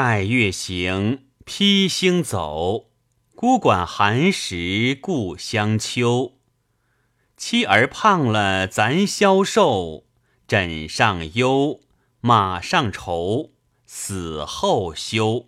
待月行，披星走。孤馆寒食故乡秋。妻儿胖了咱消瘦，枕上忧，马上愁，死后休。